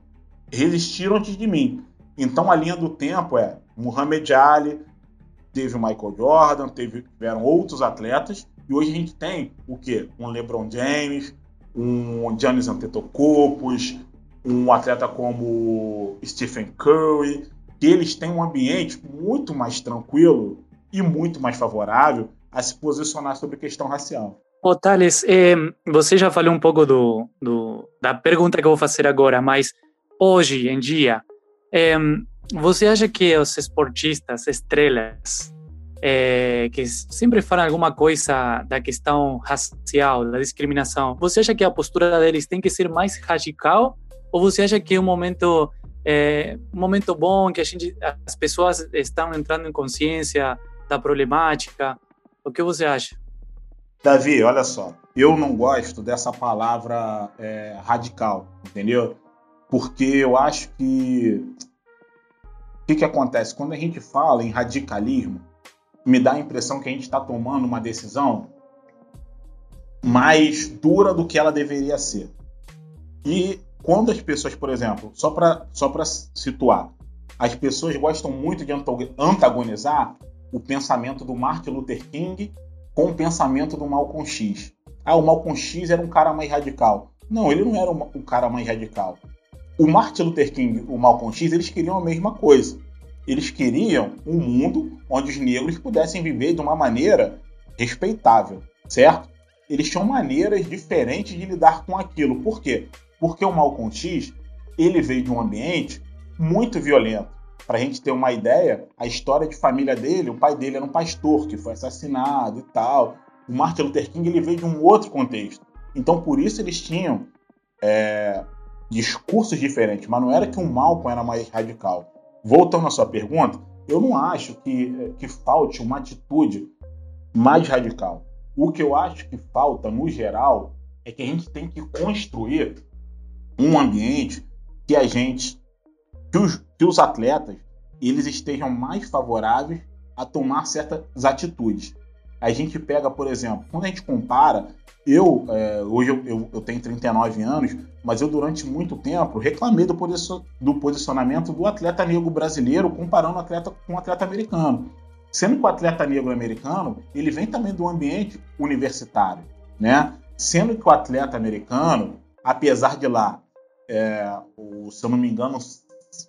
resistiram antes de mim. Então a linha do tempo é Muhammad Ali, teve o Michael Jordan, teve, tiveram outros atletas, e hoje a gente tem o quê? Um LeBron James, um Giannis Antetokounmpo, um atleta como Stephen Curry, que eles têm um ambiente muito mais tranquilo e muito mais favorável a se posicionar sobre questão racial. Ô, Thales, eh, você já falou um pouco do, do, da pergunta que eu vou fazer agora, mas hoje em dia, é, você acha que os esportistas, estrelas, é, que sempre falam alguma coisa da questão racial, da discriminação, você acha que a postura deles tem que ser mais radical? Ou você acha que é um momento, é, um momento bom, que a gente, as pessoas estão entrando em consciência da problemática? O que você acha? Davi, olha só, eu não gosto dessa palavra é, radical, entendeu? porque eu acho que o que, que acontece quando a gente fala em radicalismo, me dá a impressão que a gente está tomando uma decisão mais dura do que ela deveria ser. E quando as pessoas, por exemplo, só para só situar, as pessoas gostam muito de antagonizar o pensamento do Martin Luther King com o pensamento do Malcolm X. Ah, o Malcolm X era um cara mais radical. Não, ele não era um cara mais radical o Martin Luther King e o Malcolm X, eles queriam a mesma coisa. Eles queriam um mundo onde os negros pudessem viver de uma maneira respeitável, certo? Eles tinham maneiras diferentes de lidar com aquilo. Por quê? Porque o Malcolm X, ele veio de um ambiente muito violento. Para a gente ter uma ideia, a história de família dele, o pai dele era um pastor que foi assassinado e tal. O Martin Luther King ele veio de um outro contexto. Então, por isso eles tinham é, discursos diferentes, mas não era que o Malcolm era mais radical. Voltando à sua pergunta, eu não acho que, que falte uma atitude mais radical. O que eu acho que falta, no geral, é que a gente tem que construir um ambiente que a gente, que os, que os atletas, eles estejam mais favoráveis a tomar certas atitudes. A gente pega, por exemplo, quando a gente compara, eu, é, hoje eu, eu, eu, tenho 39 anos, mas eu durante muito tempo reclamei do, do posicionamento do atleta negro brasileiro comparando o atleta com o atleta americano. Sendo que o atleta negro americano, ele vem também do ambiente universitário, né? Sendo que o atleta americano, apesar de lá, é, o, se eu não me engano,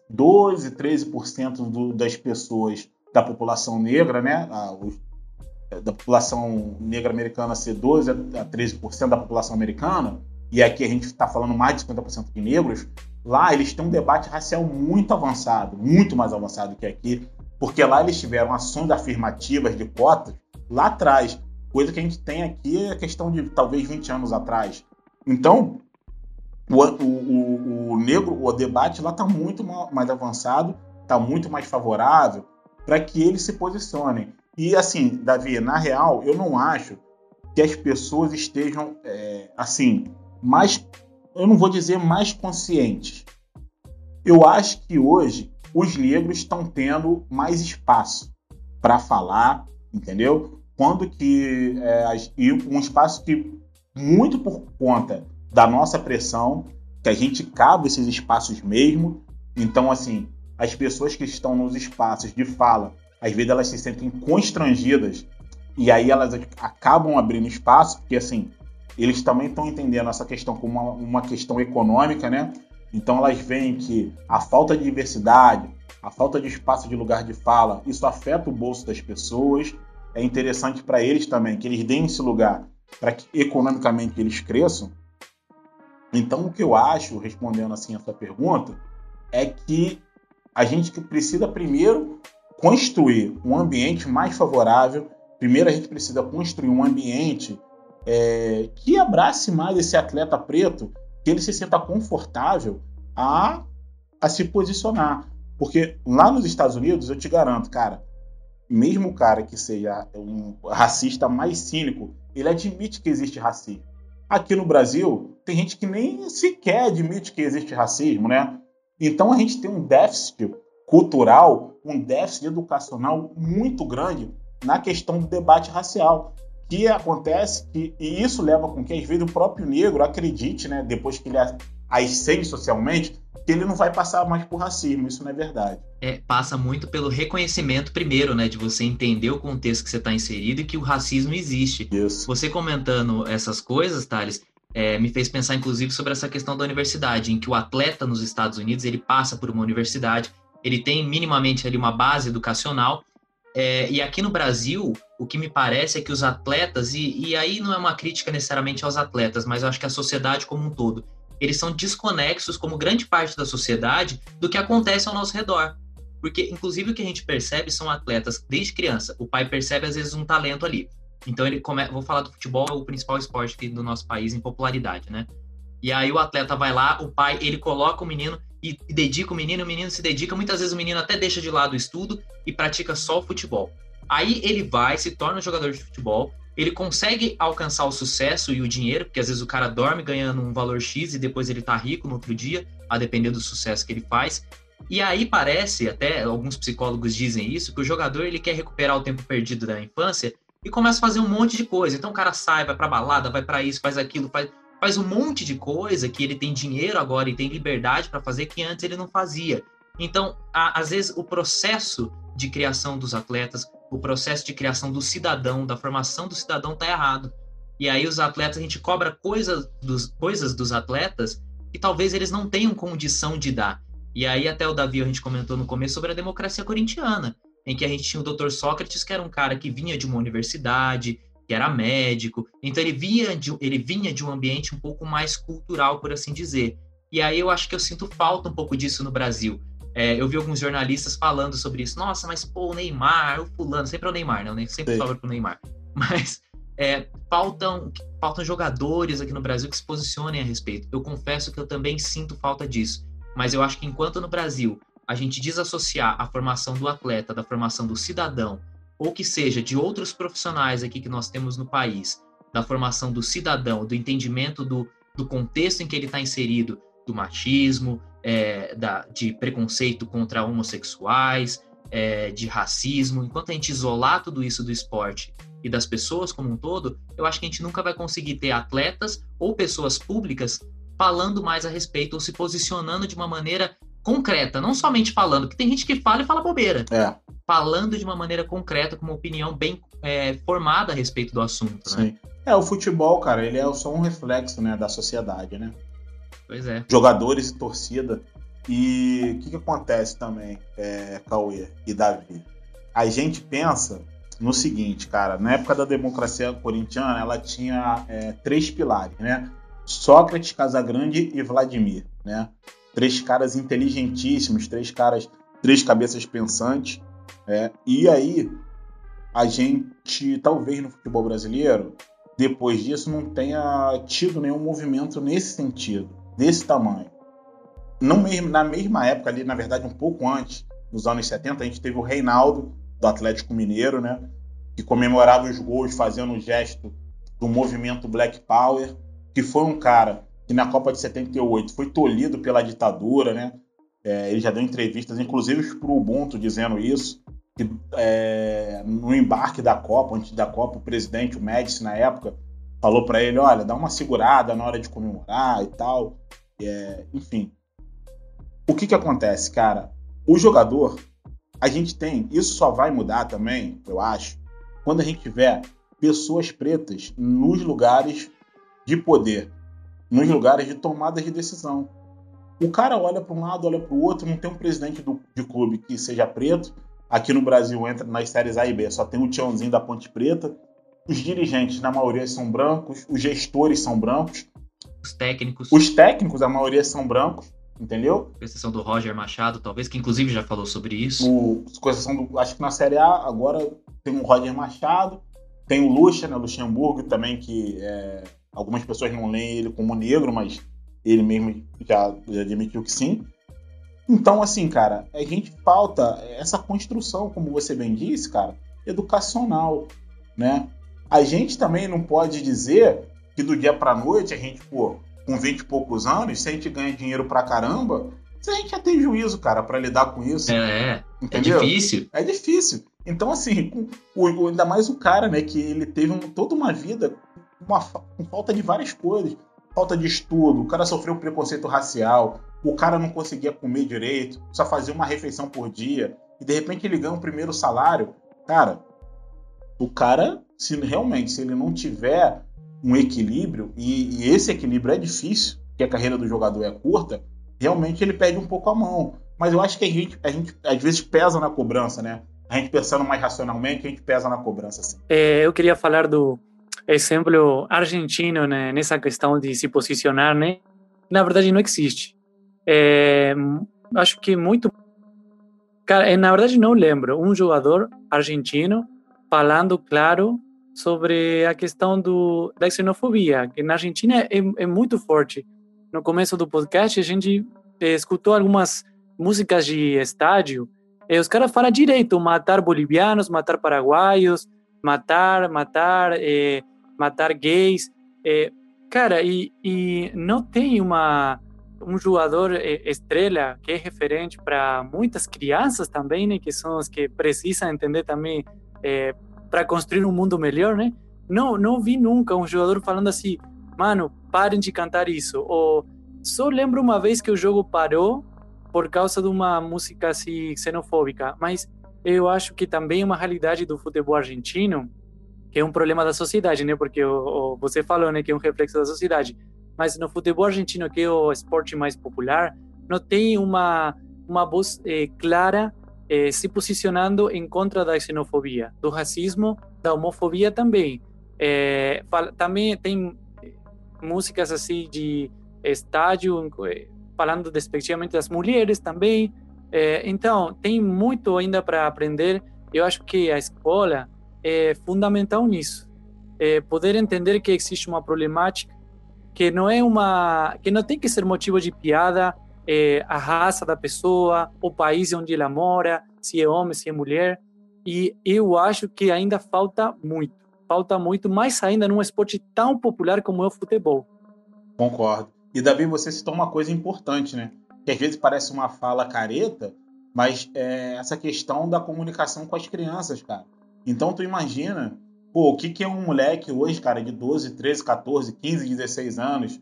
12, 13% do, das pessoas da população negra, né? A, os, da população negra americana ser 12 a 13% da população americana, e aqui a gente está falando mais de 50% de negros, lá eles têm um debate racial muito avançado, muito mais avançado que aqui, porque lá eles tiveram ações afirmativas de cotas lá atrás, coisa que a gente tem aqui é questão de talvez 20 anos atrás. Então, o, o, o negro, o debate lá está muito mais avançado, está muito mais favorável para que eles se posicionem. E assim, Davi, na real, eu não acho que as pessoas estejam é, assim mais, eu não vou dizer mais conscientes. Eu acho que hoje os negros estão tendo mais espaço para falar, entendeu? Quando que é, e um espaço que muito por conta da nossa pressão, que a gente cabe esses espaços mesmo. Então, assim, as pessoas que estão nos espaços de fala, às vezes elas se sentem constrangidas e aí elas acabam abrindo espaço, porque assim, eles também estão entendendo essa questão como uma, uma questão econômica, né? Então elas veem que a falta de diversidade, a falta de espaço de lugar de fala, isso afeta o bolso das pessoas. É interessante para eles também que eles deem esse lugar para que economicamente eles cresçam. Então o que eu acho, respondendo assim a sua pergunta, é que a gente precisa primeiro construir um ambiente mais favorável. Primeiro a gente precisa construir um ambiente é, que abrace mais esse atleta preto, que ele se sinta confortável a, a se posicionar. Porque lá nos Estados Unidos, eu te garanto, cara, mesmo o cara que seja um racista mais cínico, ele admite que existe racismo. Aqui no Brasil, tem gente que nem sequer admite que existe racismo, né? Então a gente tem um déficit cultural, um déficit educacional muito grande na questão do debate racial que acontece que, e isso leva com que às vezes o próprio negro acredite, né, depois que ele ascende socialmente, que ele não vai passar mais por racismo, isso não é verdade. É, passa muito pelo reconhecimento primeiro, né, de você entender o contexto que você está inserido e que o racismo existe. Isso. Você comentando essas coisas, Thales, é, me fez pensar inclusive sobre essa questão da universidade, em que o atleta nos Estados Unidos ele passa por uma universidade, ele tem minimamente ali uma base educacional é, e aqui no Brasil, o que me parece é que os atletas, e, e aí não é uma crítica necessariamente aos atletas, mas eu acho que a sociedade como um todo, eles são desconexos, como grande parte da sociedade, do que acontece ao nosso redor. Porque, inclusive, o que a gente percebe são atletas desde criança. O pai percebe, às vezes, um talento ali. Então, ele come... vou falar do futebol, é o principal esporte do nosso país em popularidade, né? E aí o atleta vai lá, o pai, ele coloca o menino e, dedica o menino, o menino se dedica, muitas vezes o menino até deixa de lado o estudo e pratica só o futebol. Aí ele vai, se torna um jogador de futebol, ele consegue alcançar o sucesso e o dinheiro, porque às vezes o cara dorme ganhando um valor X e depois ele tá rico no outro dia, a depender do sucesso que ele faz. E aí parece, até alguns psicólogos dizem isso, que o jogador ele quer recuperar o tempo perdido da infância e começa a fazer um monte de coisa. Então o cara sai, vai pra balada, vai para isso, faz aquilo, faz faz um monte de coisa que ele tem dinheiro agora e tem liberdade para fazer que antes ele não fazia. Então, a, às vezes, o processo de criação dos atletas, o processo de criação do cidadão, da formação do cidadão está errado. E aí os atletas, a gente cobra coisas dos, coisas dos atletas que talvez eles não tenham condição de dar. E aí até o Davi, a gente comentou no começo sobre a democracia corintiana, em que a gente tinha o Dr. Sócrates, que era um cara que vinha de uma universidade, que era médico. Então ele vinha de, ele vinha de um ambiente um pouco mais cultural, por assim dizer. E aí eu acho que eu sinto falta um pouco disso no Brasil. É, eu vi alguns jornalistas falando sobre isso. Nossa, mas pô, o Neymar, o fulano, sempre é o Neymar, né? Eu sempre falo pro Neymar. Mas é, faltam, faltam jogadores aqui no Brasil que se posicionem a respeito. Eu confesso que eu também sinto falta disso. Mas eu acho que enquanto no Brasil a gente desassociar a formação do atleta da formação do cidadão, ou que seja de outros profissionais aqui que nós temos no país, da formação do cidadão, do entendimento do, do contexto em que ele está inserido, do machismo, é, da, de preconceito contra homossexuais, é, de racismo, enquanto a gente isolar tudo isso do esporte e das pessoas como um todo, eu acho que a gente nunca vai conseguir ter atletas ou pessoas públicas falando mais a respeito ou se posicionando de uma maneira concreta, não somente falando, porque tem gente que fala e fala bobeira. É. Falando de uma maneira concreta, com uma opinião bem é, formada a respeito do assunto, né? Sim. É, o futebol, cara, ele é só um reflexo, né, da sociedade, né? Pois é. Jogadores e torcida. E o que, que acontece também, é, Cauê e Davi? A gente pensa no seguinte, cara, na época da democracia corintiana, ela tinha é, três pilares, né? Sócrates, Casagrande e Vladimir, né? Três caras inteligentíssimos, três caras, três cabeças pensantes. É, e aí, a gente, talvez no futebol brasileiro, depois disso, não tenha tido nenhum movimento nesse sentido, desse tamanho. No mesmo, na mesma época ali, na verdade, um pouco antes, nos anos 70, a gente teve o Reinaldo, do Atlético Mineiro, né? Que comemorava os gols fazendo o gesto do movimento Black Power, que foi um cara que na Copa de 78 foi tolhido pela ditadura, né? É, ele já deu entrevistas, inclusive para o Ubuntu, dizendo isso. Que é, no embarque da Copa, antes da Copa, o presidente, o Médici, na época, falou para ele: olha, dá uma segurada na hora de comemorar e tal. É, enfim. O que, que acontece, cara? O jogador, a gente tem, isso só vai mudar também, eu acho, quando a gente tiver pessoas pretas nos lugares de poder, nos lugares de tomada de decisão. O cara olha para um lado, olha para o outro, não tem um presidente do, de clube que seja preto. Aqui no Brasil entra nas séries A e B, só tem o Tiãozinho da Ponte Preta. Os dirigentes, na maioria, são brancos, os gestores são brancos. Os técnicos. Os técnicos, a maioria, são brancos entendeu? Com exceção do Roger Machado, talvez, que inclusive já falou sobre isso. O, com exceção do, acho que na Série A agora tem o Roger Machado, tem o Lucha, né, Luxemburgo também, que é, algumas pessoas não leem ele como negro, mas ele mesmo já, já admitiu que sim. Então, assim, cara, a gente falta essa construção, como você bem disse, cara, educacional, né? A gente também não pode dizer que do dia para noite a gente, pô, com 20 e poucos anos, se a gente ganha dinheiro pra caramba, se a gente já tem juízo, cara, para lidar com isso. É, é, é entendeu? É difícil. É difícil. Então, assim, com, o, ainda mais o cara, né, que ele teve um, toda uma vida uma, com falta de várias coisas. Falta de estudo, o cara sofreu preconceito racial, o cara não conseguia comer direito, só fazia uma refeição por dia, e de repente ele ganha o primeiro salário. Cara, o cara, se realmente, se ele não tiver um equilíbrio, e, e esse equilíbrio é difícil, porque a carreira do jogador é curta, realmente ele perde um pouco a mão. Mas eu acho que a gente, a gente às vezes pesa na cobrança, né? A gente pensando mais racionalmente, a gente pesa na cobrança. Assim. É, eu queria falar do exemplo argentino né, nessa questão de se posicionar, né? Na verdade, não existe. É, acho que muito. Cara, na verdade, não lembro um jogador argentino falando claro sobre a questão do, da xenofobia, que na Argentina é, é muito forte. No começo do podcast, a gente eh, escutou algumas músicas de estádio, e os caras falam direito, matar bolivianos, matar paraguaios, matar, matar, eh, matar gays. Eh, cara, e, e não tem uma um jogador estrela que é referente para muitas crianças também, né, que são as que precisam entender também para construir um mundo melhor, né? Não, não vi nunca um jogador falando assim, mano, parem de cantar isso. Ou só lembro uma vez que o jogo parou por causa de uma música assim xenofóbica, mas eu acho que também é uma realidade do futebol argentino, que é um problema da sociedade, né? Porque o, o, você falou, né, que é um reflexo da sociedade. Mas no futebol argentino, que é o esporte mais popular, não tem uma uma voz eh, clara eh, se posicionando em contra da xenofobia, do racismo, da homofobia também. É, fala, também tem músicas assim de estádio, eh, falando despectivamente das mulheres também. Então, tem muito ainda para aprender. Eu acho que a escola é fundamental nisso. É poder entender que existe uma problemática que não é uma que não tem que ser motivo de piada é, a raça da pessoa, o país onde ela mora, se é homem, se é mulher. E eu acho que ainda falta muito, falta muito, mais ainda num esporte tão popular como é o futebol. Concordo. E Davi, você citou uma coisa importante, né? Que às vezes parece uma fala careta, mas é essa questão da comunicação com as crianças, cara. Então tu imagina, pô, o que, que é um moleque hoje, cara, de 12, 13, 14, 15, 16 anos,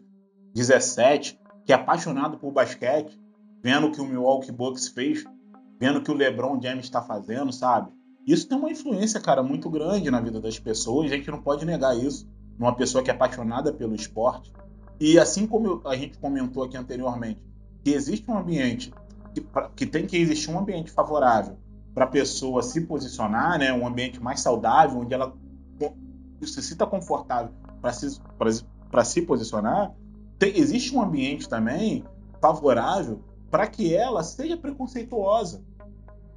17, que é apaixonado por basquete, vendo o que o Milwaukee Bucks fez, vendo o que o LeBron James está fazendo, sabe? Isso tem uma influência, cara, muito grande na vida das pessoas. A gente não pode negar isso numa pessoa que é apaixonada pelo esporte. E assim como a gente comentou aqui anteriormente, que existe um ambiente que, que tem que existir um ambiente favorável para a pessoa se posicionar, né? Um ambiente mais saudável, onde ela se sinta confortável para se, se posicionar. Tem, existe um ambiente também favorável para que ela seja preconceituosa,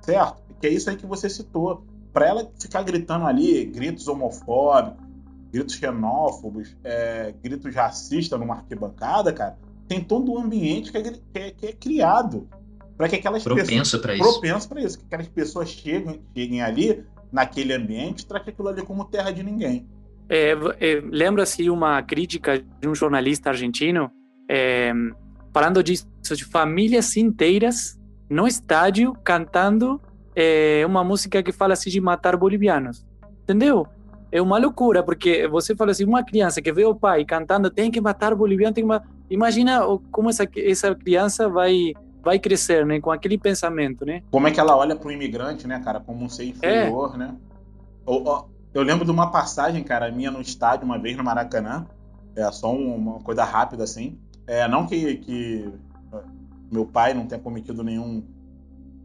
certo? Que é isso aí que você citou. Para ela ficar gritando ali gritos homofóbicos, gritos xenófobos, é, gritos racistas numa arquibancada, cara, tem todo um ambiente que é, que é, que é criado para que aquelas propenso pessoas isso. propenso para isso, que aquelas pessoas cheguem, cheguem ali naquele ambiente, trate aquilo ali como terra de ninguém. É, é, Lembra-se uma crítica de um jornalista argentino é, falando disso, de famílias inteiras no estádio cantando é, uma música que fala assim de matar bolivianos. Entendeu? é uma loucura, porque você fala assim, uma criança que vê o pai cantando tem que matar boliviano, tem que matar... imagina como essa, essa criança vai vai crescer, né, com aquele pensamento, né? Como é que ela olha para o imigrante, né, cara, como um ser inferior, é. né? Eu, lembro de uma passagem, cara, minha no estádio uma vez no Maracanã, é só uma coisa rápida assim, é não que, que meu pai não tenha cometido nenhum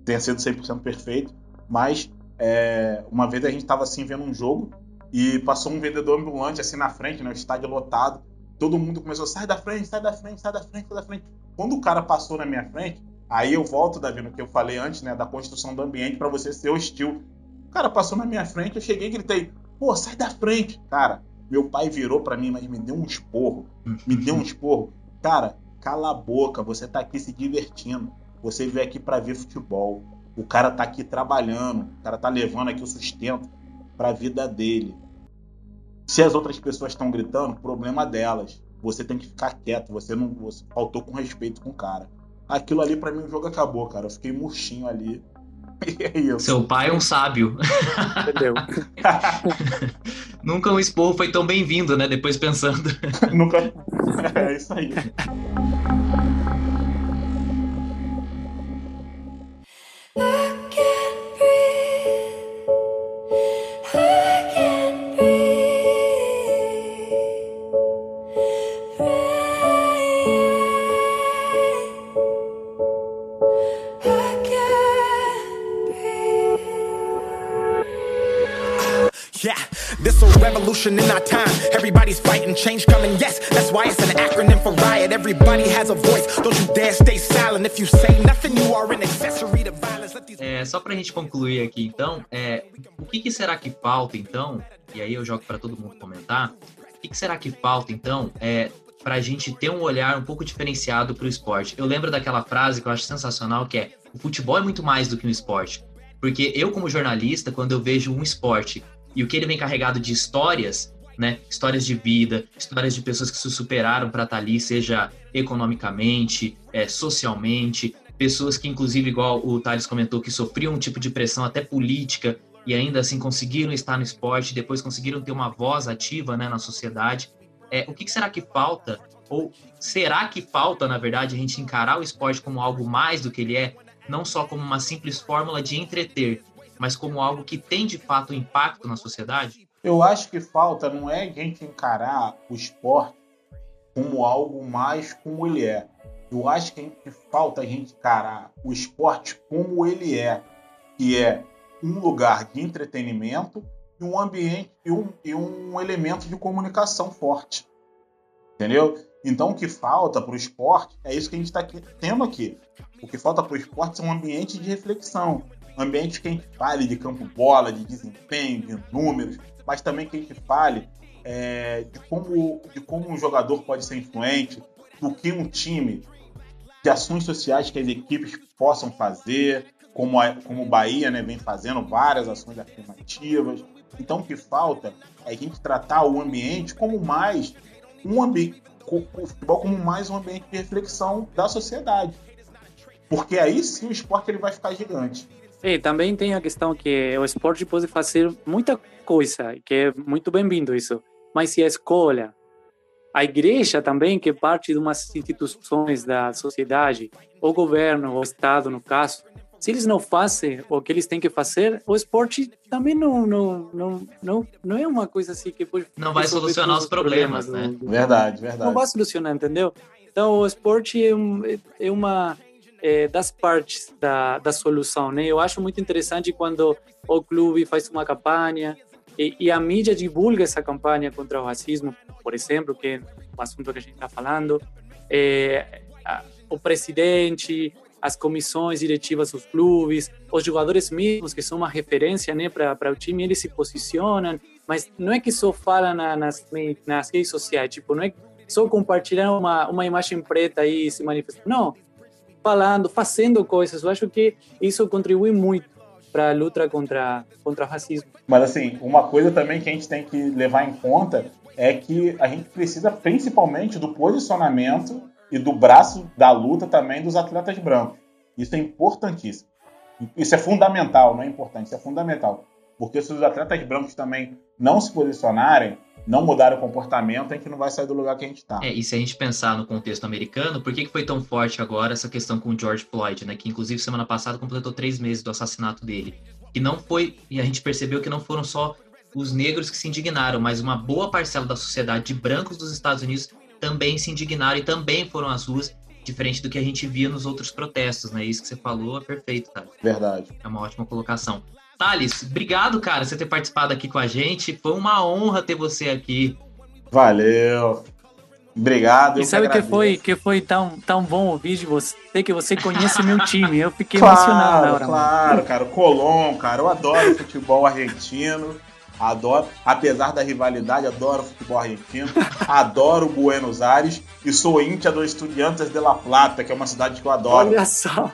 tenha sido 100% perfeito, mas é, uma vez a gente estava assim vendo um jogo e passou um vendedor ambulante assim na frente, né? O estádio lotado. Todo mundo começou, sai da frente, sai da frente, sai da frente, sai da frente. Quando o cara passou na minha frente, aí eu volto, Davi, no que eu falei antes, né? Da construção do ambiente para você ser hostil. O cara passou na minha frente, eu cheguei e gritei, pô, sai da frente. Cara, meu pai virou para mim, mas me deu um esporro. Me deu um esporro. Cara, cala a boca, você tá aqui se divertindo. Você veio aqui para ver futebol. O cara tá aqui trabalhando, o cara tá levando aqui o sustento para a vida dele. Se as outras pessoas estão gritando, problema delas. Você tem que ficar quieto, você não você faltou com respeito com o cara. Aquilo ali para mim o jogo acabou, cara. Eu fiquei murchinho ali. E é. Seu pai é um sábio. Entendeu? Nunca um esporro foi tão bem-vindo, né? Depois pensando. Nunca. É isso aí. Revolution in our time. Everybody's fighting, change coming, yes. That's why it's an acronym for riot. Everybody has a voice. Don't you dare stay silent. If you say nothing, you are an accessory to violence. É, só pra gente concluir aqui, então, é, o que, que será que falta, então? E aí eu jogo para todo mundo comentar. O que, que será que falta, então, é, para a gente ter um olhar um pouco diferenciado para o esporte. Eu lembro daquela frase que eu acho sensacional, que é: o futebol é muito mais do que um esporte. Porque eu, como jornalista, quando eu vejo um esporte e o que ele vem carregado de histórias, né? Histórias de vida, histórias de pessoas que se superaram para estar tá ali, seja economicamente, é, socialmente, pessoas que, inclusive, igual o Thales comentou, que sofriam um tipo de pressão até política e ainda assim conseguiram estar no esporte, depois conseguiram ter uma voz ativa né, na sociedade. É, o que, que será que falta? Ou será que falta, na verdade, a gente encarar o esporte como algo mais do que ele é, não só como uma simples fórmula de entreter, mas como algo que tem de fato impacto na sociedade? Eu acho que falta não é a gente encarar o esporte como algo mais como ele é. Eu acho que falta a gente encarar o esporte como ele é, que é um lugar de entretenimento e um ambiente e um, e um elemento de comunicação forte. Entendeu? Então, o que falta para o esporte é isso que a gente está tendo aqui. O que falta para o esporte é um ambiente de reflexão. Ambiente que a gente fale de campo-bola, de desempenho, de números, mas também que a gente fale é, de, como, de como um jogador pode ser influente, do que um time, de ações sociais que as equipes possam fazer, como, a, como o Bahia né, vem fazendo várias ações afirmativas. Então, o que falta é a gente tratar o ambiente como mais um ambiente, o futebol como mais um ambiente de reflexão da sociedade. Porque aí sim o esporte ele vai ficar gigante. E também tem a questão que o esporte pode fazer muita coisa, que é muito bem-vindo isso. Mas se a escola, a igreja também, que é parte de umas instituições da sociedade, o governo, o Estado, no caso, se eles não fazem o que eles têm que fazer, o esporte também não não não não, não é uma coisa assim que pode não vai solucionar os problemas, problemas né? Do, verdade, verdade. Não vai solucionar, entendeu? Então o esporte é, um, é uma é, das partes da, da solução, né? Eu acho muito interessante quando o clube faz uma campanha e, e a mídia divulga essa campanha contra o racismo, por exemplo, que é um assunto que a gente está falando. É, a, o presidente, as comissões diretivas dos clubes, os jogadores mesmos, que são uma referência né, para o time, eles se posicionam, mas não é que só falam na, nas, nas redes sociais, tipo, não é só compartilhar uma, uma imagem preta e se manifestar. Não, falando, fazendo coisas. Eu acho que isso contribui muito para a luta contra, contra o racismo. Mas, assim, uma coisa também que a gente tem que levar em conta é que a gente precisa principalmente do posicionamento e do braço da luta também dos atletas brancos. Isso é importantíssimo. Isso é fundamental, não é importante, isso é fundamental. Porque se os atletas brancos também não se posicionarem, não mudar o comportamento, a gente não vai sair do lugar que a gente está. É, e se a gente pensar no contexto americano, por que, que foi tão forte agora essa questão com o George Floyd, né? Que inclusive semana passada completou três meses do assassinato dele. E não foi, e a gente percebeu que não foram só os negros que se indignaram, mas uma boa parcela da sociedade de brancos dos Estados Unidos também se indignaram e também foram às ruas, diferente do que a gente via nos outros protestos, né? Isso que você falou é perfeito, cara. Verdade. É uma ótima colocação. Thales, obrigado, cara, por você ter participado aqui com a gente. Foi uma honra ter você aqui. Valeu. Obrigado. E sabe que, que foi que foi tão, tão bom ouvir de você que você conhece meu time. Eu fiquei claro, emocionado na hora. Claro, mano. cara. O Colom, cara. Eu adoro futebol argentino. Adoro, apesar da rivalidade, adoro futebol argentino, adoro Buenos Aires e sou íntia do Estudiantes de La Plata, que é uma cidade que eu adoro. Olha só.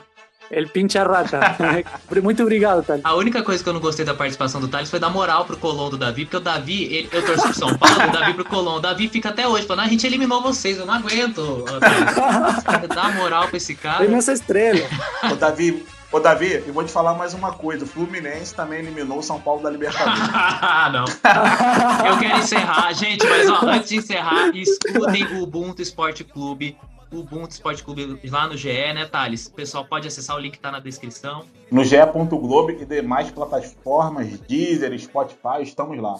Ele pincha rata. Muito obrigado, Thales. A única coisa que eu não gostei da participação do Thales foi dar moral pro Colom do Davi, porque o Davi, ele, eu torço pro São Paulo, o Davi pro Colom. O Davi fica até hoje falando, ah, a gente eliminou vocês, eu não aguento. Dá moral pra esse cara. Ele nessa estrela. O Davi, Ô, Davi, eu vou te falar mais uma coisa. O Fluminense também eliminou o São Paulo da Libertadores. Ah, não. Eu quero encerrar. Gente, mas ó, antes de encerrar, escutem o Ubuntu Esporte Clube. O Ubuntu Esporte Clube lá no GE, né, Thales? O pessoal pode acessar o link que tá na descrição. No ge.globo e demais plataformas, Deezer, Spotify, estamos lá.